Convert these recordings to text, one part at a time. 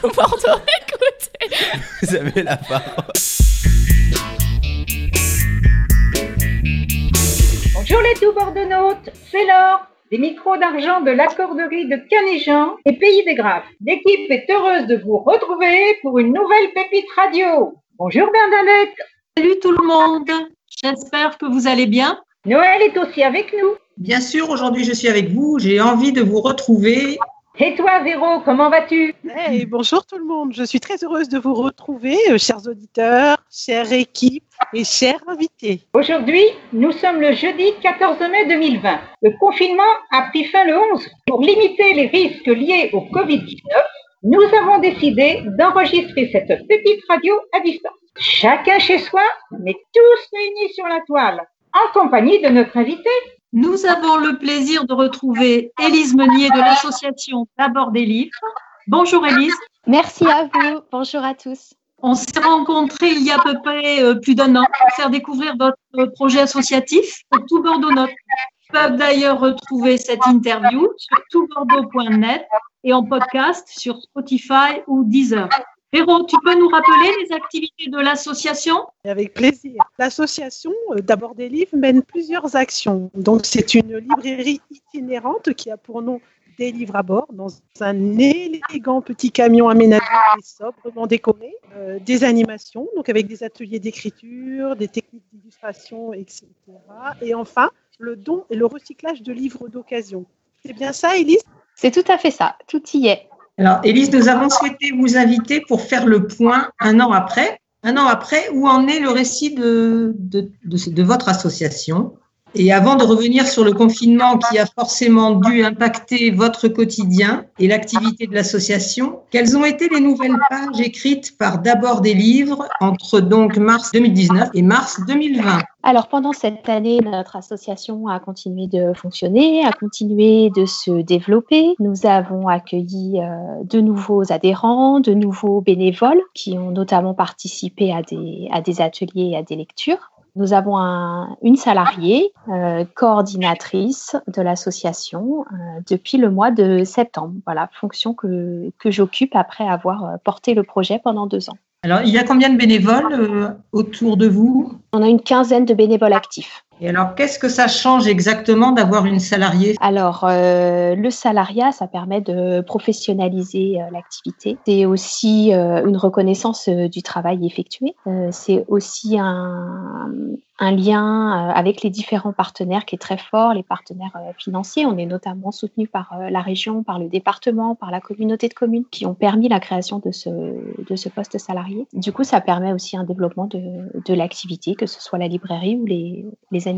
tout Bordeaux, écoutez. Vous avez la parole. Bonjour les tout bordenautes, c'est Laure, des micros d'argent de l'accorderie de Canéjean et Pays des Graphes. L'équipe est heureuse de vous retrouver pour une nouvelle pépite radio. Bonjour Bernadette. Salut tout le monde, j'espère que vous allez bien. Noël est aussi avec nous. Bien sûr, aujourd'hui je suis avec vous, j'ai envie de vous retrouver et toi, Véro, comment vas-tu? Hey, Bonjour tout le monde. Je suis très heureuse de vous retrouver, euh, chers auditeurs, chère équipe et chers invités. Aujourd'hui, nous sommes le jeudi 14 mai 2020. Le confinement a pris fin le 11. Pour limiter les risques liés au Covid-19, nous avons décidé d'enregistrer cette petite radio à distance. Chacun chez soi, mais tous réunis sur la toile, en compagnie de notre invité, nous avons le plaisir de retrouver Élise Meunier de l'association D'abord des livres. Bonjour Élise. Merci à vous. Bonjour à tous. On s'est rencontrés il y a à peu près euh, plus d'un an pour faire découvrir votre projet associatif pour tout Bordeaux Note. Ils peuvent d'ailleurs retrouver cette interview sur toutbordeaux.net et en podcast sur Spotify ou Deezer. Véro, tu peux nous rappeler les activités de l'association? Avec plaisir. L'association euh, d'abord des livres mène plusieurs actions. Donc c'est une librairie itinérante qui a pour nom des livres à bord dans un élégant petit camion aménagé et sobrement décoré, euh, des animations, donc avec des ateliers d'écriture, des techniques d'illustration, etc. Et enfin, le don et le recyclage de livres d'occasion. C'est bien ça, Elise C'est tout à fait ça, tout y est. Alors, Élise, nous avons souhaité vous inviter pour faire le point un an après. Un an après, où en est le récit de, de, de, votre association? Et avant de revenir sur le confinement qui a forcément dû impacter votre quotidien et l'activité de l'association, quelles ont été les nouvelles pages écrites par d'abord des livres entre donc mars 2019 et mars 2020 alors pendant cette année, notre association a continué de fonctionner, a continué de se développer. Nous avons accueilli euh, de nouveaux adhérents, de nouveaux bénévoles qui ont notamment participé à des, à des ateliers et à des lectures. Nous avons une salariée, euh, coordinatrice de l'association euh, depuis le mois de septembre. Voilà, fonction que, que j'occupe après avoir porté le projet pendant deux ans. Alors, il y a combien de bénévoles euh, autour de vous? On a une quinzaine de bénévoles actifs. Et alors, qu'est-ce que ça change exactement d'avoir une salariée? Alors, euh, le salariat, ça permet de professionnaliser euh, l'activité. C'est aussi euh, une reconnaissance du travail effectué. c'est aussi un, un lien avec les différents partenaires qui est très fort, les partenaires financiers. On est notamment soutenu par la région, par le département, par la communauté de communes qui ont permis la création de ce, de ce poste salarié. Du coup, ça permet aussi un développement de, de l'activité, que ce soit la librairie ou les, les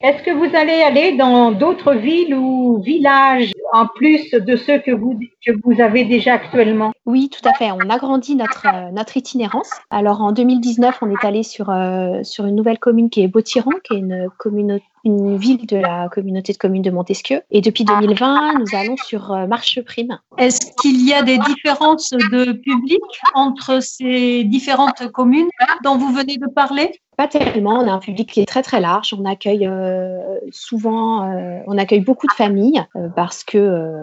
est-ce que vous allez aller dans d'autres villes ou villages en plus de ceux que vous, que vous avez déjà actuellement Oui, tout à fait. On agrandit notre, euh, notre itinérance. Alors en 2019, on est allé sur, euh, sur une nouvelle commune qui est Botiran, qui est une une ville de la communauté de communes de Montesquieu. Et depuis 2020, nous allons sur euh, Marche Prime. Est-ce qu'il y a des différences de public entre ces différentes communes dont vous venez de parler? Pas tellement. On a un public qui est très très large. On accueille euh, souvent, euh, on accueille beaucoup de familles parce que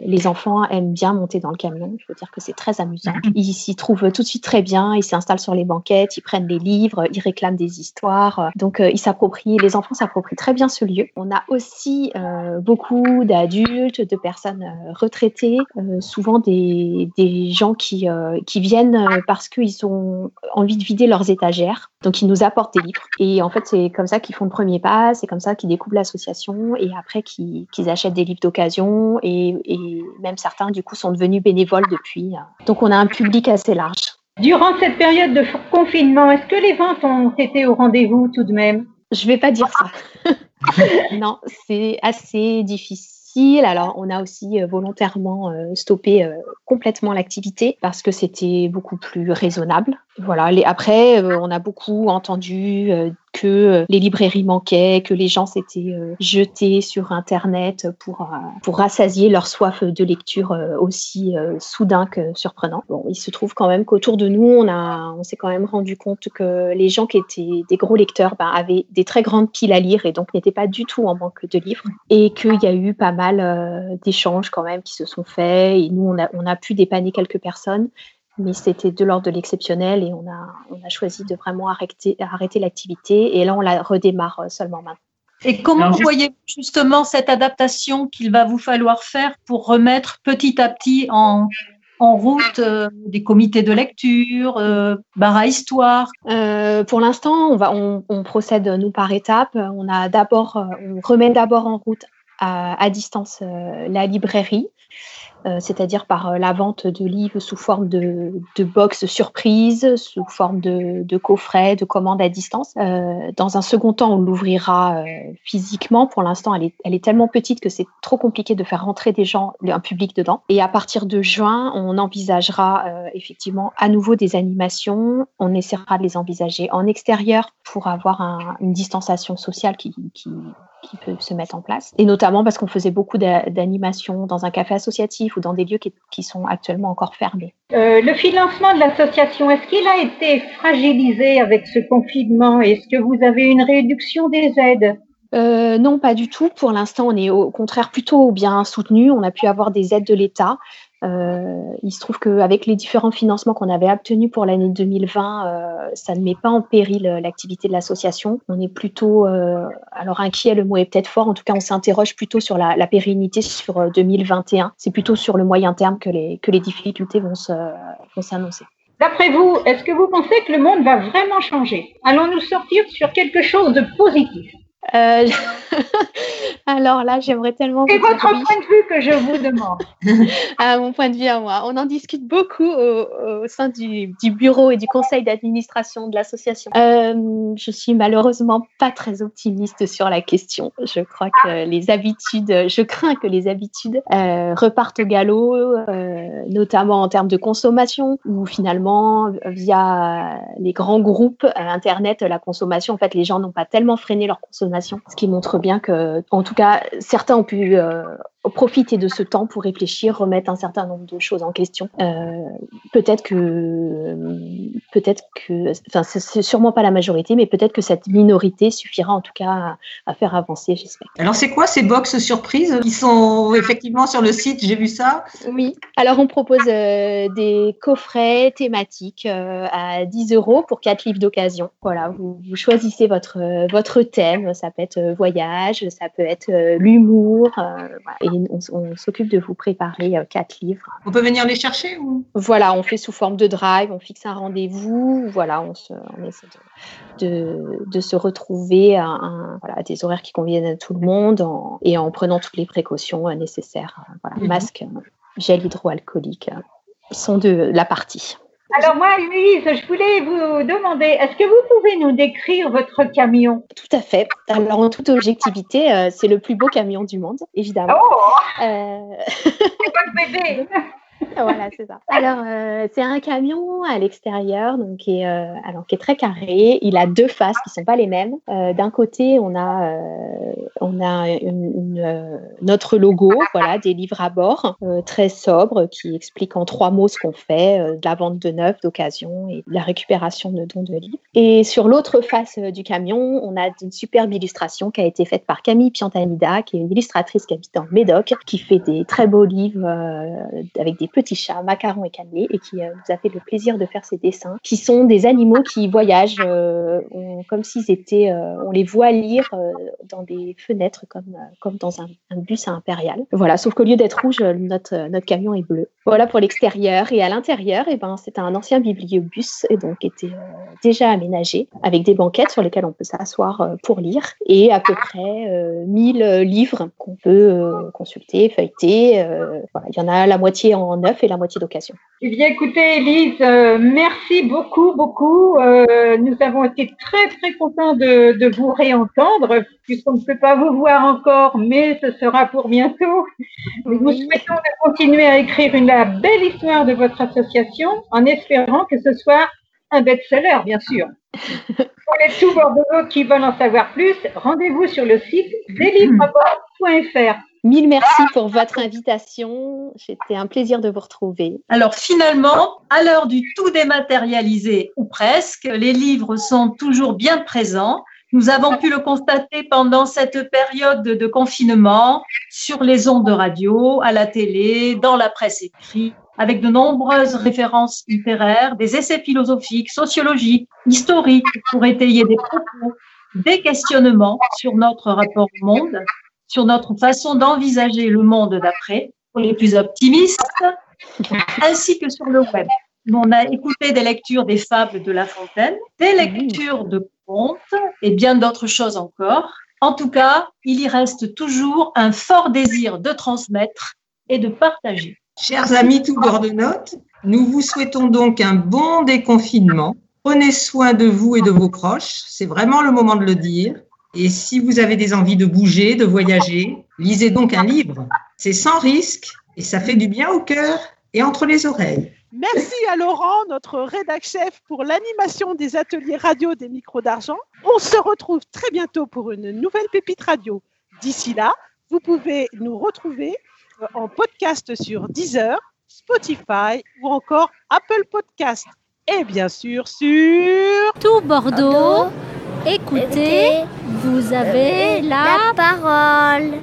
les enfants aiment bien monter dans le camion. Je veux dire que c'est très amusant. Ils s'y trouvent tout de suite très bien. Ils s'installent sur les banquettes, ils prennent des livres, ils réclament des histoires. Donc ils s'approprient. Les enfants s'approprient très bien ce lieu. On a aussi euh, beaucoup d'adultes, de personnes euh, retraitées, euh, souvent des, des, gens qui, qui viennent parce qu'ils ont envie de vider leurs étagères. Donc, ils nous apportent des livres. Et en fait, c'est comme ça qu'ils font le premier pas, c'est comme ça qu'ils découvrent l'association et après qu'ils achètent des livres d'occasion et, et même certains, du coup, sont devenus bénévoles depuis. Donc, on a un public assez large. Durant cette période de confinement, est-ce que les ventes ont été au rendez-vous tout de même? Je vais pas dire ça. non, c'est assez difficile. Alors, on a aussi euh, volontairement euh, stoppé euh, complètement l'activité parce que c'était beaucoup plus raisonnable. voilà. Après, on a beaucoup entendu que euh, les librairies manquaient, que les gens s'étaient jetés sur Internet pour pour rassasier leur soif de lecture aussi soudain que surprenant. Bon, il se trouve quand même qu'autour de nous, on on s'est quand même rendu compte que les gens qui étaient des gros lecteurs ben, avaient des très grandes piles à lire et donc n'étaient pas du tout en manque de livres et qu'il y a eu pas mal d'échanges quand même qui se sont faits et nous on a on a pu dépanner quelques personnes mais c'était de l'ordre de l'exceptionnel et on a, on a choisi de vraiment arrêter, arrêter l'activité et là on la redémarre euh, seulement maintenant. Et comment voyez-vous justement cette adaptation qu'il va vous falloir faire pour remettre petit à petit en, en route euh, des comités de lecture, euh, bar à histoire? Euh, Pour l'instant, on, va, on, on, procède nous par étapes. On a d'abord, on remet d'abord en route à, à distance la librairie. Euh, c'est-à-dire par euh, la vente de livres sous forme de, de box surprise, sous forme de, de coffret, de commande à distance. Euh, dans un second temps, on l'ouvrira physiquement. Pour l'instant, elle est, elle est tellement petite que c'est trop compliqué de faire rentrer des gens, un public dedans. Et à partir de juin, on envisagera effectivement à nouveau des animations. On essaiera de les envisager en extérieur pour avoir un, une distanciation sociale qui, qui peut se mettre en place. Et notamment parce qu'on faisait beaucoup d'animations dans un café associatif ou dans des lieux qui, qui sont actuellement encore fermés. Euh, le financement de l'association, est-ce qu'il a été fragilisé avec ce confinement? Est-ce que vous avez une réduction des aides? Euh, non, pas du tout. Pour l'instant, on est au contraire plutôt bien soutenu. On a pu avoir des aides de l'État. Euh, il se trouve qu'avec les différents financements qu'on avait obtenus pour l'année 2020, euh, ça ne met pas en péril euh, l'activité de l'association. On est plutôt, alors inquiet, le mot est peut-être fort, en tout cas on s'interroge plutôt sur la, la, pérennité sur 2021. C'est plutôt sur le moyen terme que les, que les difficultés vont s'annoncer. D'après vous, est-ce que vous pensez que le monde va vraiment changer? Allons-nous sortir sur quelque chose de positif? Euh, alors là, j'aimerais tellement. C'est votre point de vue que je vous demande. à mon point de vue à moi. On en discute beaucoup au, au sein du, du, bureau et du conseil d'administration de l'association. Euh, je suis malheureusement pas très optimiste sur la question. Je crois que les habitudes, je crains que les habitudes euh, repartent au galop, euh, notamment en termes de consommation, où finalement, via les grands groupes euh, Internet, la consommation, en fait, les gens n'ont pas tellement freiné leur consommation ce qui montre bien que, en tout cas, certains ont pu euh, profiter de ce temps pour réfléchir, remettre un certain nombre de choses en question. Euh, peut-être que, peut-être que, enfin, c'est sûrement pas la majorité, mais peut-être que cette minorité suffira en tout cas à, à faire avancer, j'espère. Alors, c'est quoi ces box surprises qui sont effectivement sur le site? J'ai vu ça. Oui. Alors, on propose euh, des coffrets thématiques euh, à 10 euros pour quatre livres d'occasion. Voilà, vous, vous, choisissez votre votre thème. Ça peut être voyage, ça peut être l'humour. et on, on s'occupe de vous préparer euh, quatre livres. On peut venir les chercher ou? Voilà, on fait sous forme de drive, on fixe un rendez-vous, voilà, on, se, on essaie de, de, de, se retrouver à, un, voilà, à, des horaires qui conviennent à tout le monde en, et en prenant toutes les précautions euh, nécessaires. Voilà, mmh. Masque, gel hydroalcoolique sont de la partie. Alors moi, Louise, je voulais vous demander, est-ce que vous pouvez nous décrire votre camion? Tout à fait. Alors en toute objectivité, euh, c'est le plus beau camion du monde, évidemment. Oh euh... C'est votre bébé voilà, c'est ça. Alors, euh, c'est un camion à l'extérieur, donc qui est, euh, alors, qui est très carré. Il a deux faces qui sont pas les mêmes. Euh, D'un côté, on a, on a notre logo, voilà, des livres à bord, très sobre, qui explique en trois mots ce qu'on fait, de la vente de neuf, d'occasion et de la récupération de dons de livres. Et sur l'autre face du camion, on a une superbe illustration qui a été faite par Camille Piantanida, qui est une illustratrice qui habite dans Médoc, qui fait des très beaux livres avec des petits chats, macarons et cannelés, et qui euh, nous a fait le plaisir de faire ces dessins, qui sont des animaux qui voyagent euh, comme s'ils étaient, euh, on les voit lire euh, dans des fenêtres comme, euh, comme dans un, bus impérial. Voilà, sauf qu'au lieu d'être rouge, notre, notre camion est bleu. Voilà pour l'extérieur. Et à l'intérieur, eh ben, c'est un ancien bibliobus, et donc était déjà aménagé, avec des banquettes sur lesquelles on peut s'asseoir pour lire, et à peu près 1000 livres qu'on peut consulter, feuilleter. il y en a la moitié en neuf et la moitié d'occasion. Eh bien, écoutez, Elise, euh, merci beaucoup, beaucoup. Euh, nous avons été très, très contents de, de vous réentendre, puisqu'on ne peut pas vous voir encore, mais ce sera pour bientôt. Nous vous souhaitons de continuer à écrire une la belle histoire de votre association, en espérant que ce soit un best-seller, bien sûr. Pour les tout Bordeaux qui veulent en savoir plus, rendez-vous sur le site délivrebord.fr. Mille merci pour votre invitation. C'était un plaisir de vous retrouver. Alors finalement, à l'heure du tout dématérialisé, ou presque, les livres sont toujours bien présents. Nous avons pu le constater pendant cette période de confinement sur les ondes de radio, à la télé, dans la presse écrite, avec de nombreuses références littéraires, des essais philosophiques, sociologiques, historiques pour étayer des propos, des questionnements sur notre rapport au monde, sur notre façon d'envisager le monde d'après, pour les plus optimistes, ainsi que sur le web. On a écouté des lectures des fables de La Fontaine, des lectures de contes et bien d'autres choses encore. En tout cas, il y reste toujours un fort désir de transmettre et de partager. Chers amis tout notes, nous vous souhaitons donc un bon déconfinement. Prenez soin de vous et de vos proches, c'est vraiment le moment de le dire. Et si vous avez des envies de bouger, de voyager, lisez donc un livre. C'est sans risque et ça fait du bien au cœur et entre les oreilles. Merci à Laurent, notre rédac chef, pour l'animation des ateliers radio des micros d'argent. On se retrouve très bientôt pour une nouvelle pépite radio. D'ici là, vous pouvez nous retrouver euh, en podcast sur Deezer, Spotify ou encore Apple Podcast. Et bien sûr sur tout Bordeaux. Écoutez, vous avez la parole.